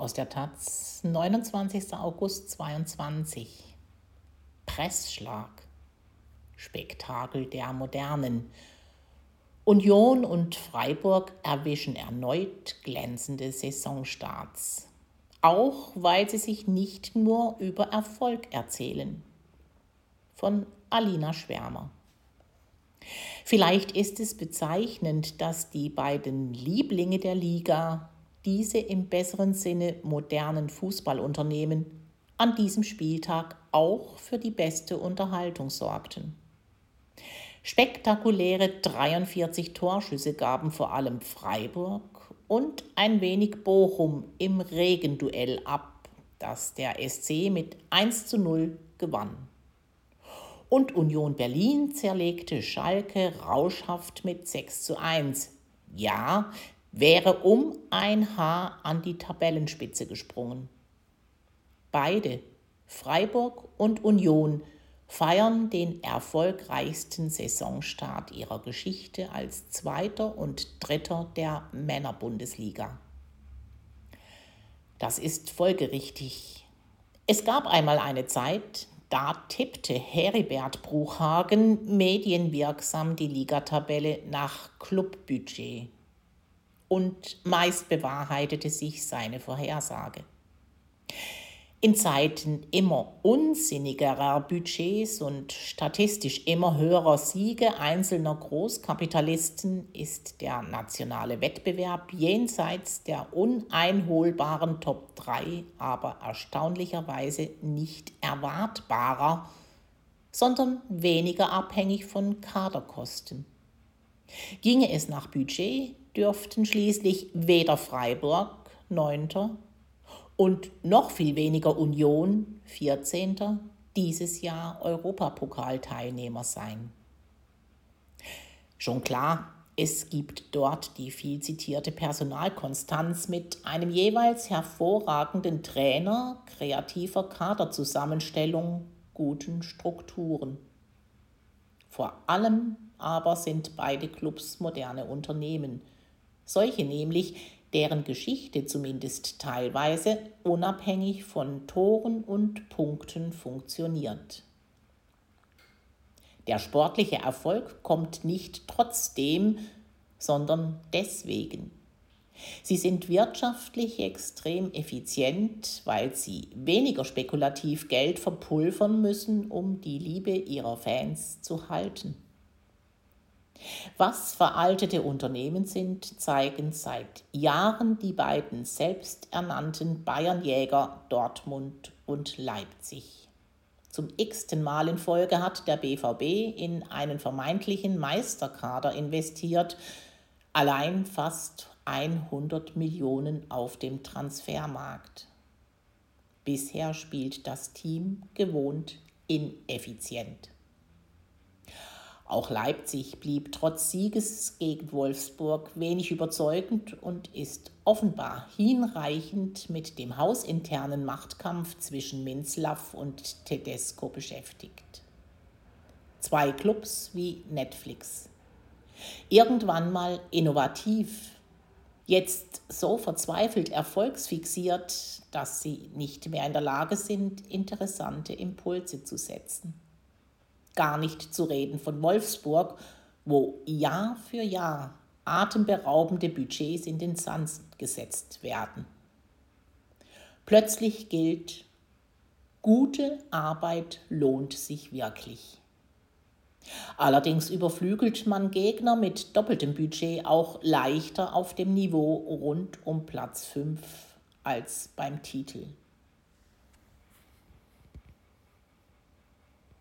Aus der Taz, 29. August 22. Pressschlag. Spektakel der Modernen. Union und Freiburg erwischen erneut glänzende Saisonstarts. Auch weil sie sich nicht nur über Erfolg erzählen. Von Alina Schwärmer. Vielleicht ist es bezeichnend, dass die beiden Lieblinge der Liga, diese im besseren Sinne modernen Fußballunternehmen, an diesem Spieltag auch für die beste Unterhaltung sorgten. Spektakuläre 43 Torschüsse gaben vor allem Freiburg und ein wenig Bochum im Regenduell ab, das der SC mit 1 zu 0 gewann. Und Union Berlin zerlegte Schalke rauschhaft mit 6 zu 1. Ja, wäre um ein Haar an die Tabellenspitze gesprungen. Beide, Freiburg und Union, feiern den erfolgreichsten Saisonstart ihrer Geschichte als Zweiter und Dritter der Männerbundesliga. Das ist folgerichtig. Es gab einmal eine Zeit, da tippte Heribert Bruchhagen medienwirksam die Ligatabelle nach Clubbudget. Und meist bewahrheitete sich seine Vorhersage. In Zeiten immer unsinnigerer Budgets und statistisch immer höherer Siege einzelner Großkapitalisten ist der nationale Wettbewerb jenseits der uneinholbaren Top 3 aber erstaunlicherweise nicht erwartbarer, sondern weniger abhängig von Kaderkosten. Ginge es nach Budget, dürften schließlich weder Freiburg, 9 und noch viel weniger Union, 14. dieses Jahr Europapokalteilnehmer sein. Schon klar, es gibt dort die viel zitierte Personalkonstanz mit einem jeweils hervorragenden Trainer, kreativer Kaderzusammenstellung, guten Strukturen. Vor allem aber sind beide Clubs moderne Unternehmen, solche nämlich, deren Geschichte zumindest teilweise unabhängig von Toren und Punkten funktioniert. Der sportliche Erfolg kommt nicht trotzdem, sondern deswegen. Sie sind wirtschaftlich extrem effizient, weil sie weniger spekulativ Geld verpulvern müssen, um die Liebe ihrer Fans zu halten. Was veraltete Unternehmen sind, zeigen seit Jahren die beiden selbsternannten Bayernjäger Dortmund und Leipzig. Zum x-ten Mal in Folge hat der BVB in einen vermeintlichen Meisterkader investiert, allein fast 100 Millionen auf dem Transfermarkt. Bisher spielt das Team gewohnt ineffizient. Auch Leipzig blieb trotz Sieges gegen Wolfsburg wenig überzeugend und ist offenbar hinreichend mit dem hausinternen Machtkampf zwischen Minzlaff und Tedesco beschäftigt. Zwei Clubs wie Netflix. Irgendwann mal innovativ, jetzt so verzweifelt erfolgsfixiert, dass sie nicht mehr in der Lage sind, interessante Impulse zu setzen gar nicht zu reden von Wolfsburg, wo Jahr für Jahr atemberaubende Budgets in den Sand gesetzt werden. Plötzlich gilt, gute Arbeit lohnt sich wirklich. Allerdings überflügelt man Gegner mit doppeltem Budget auch leichter auf dem Niveau rund um Platz 5 als beim Titel.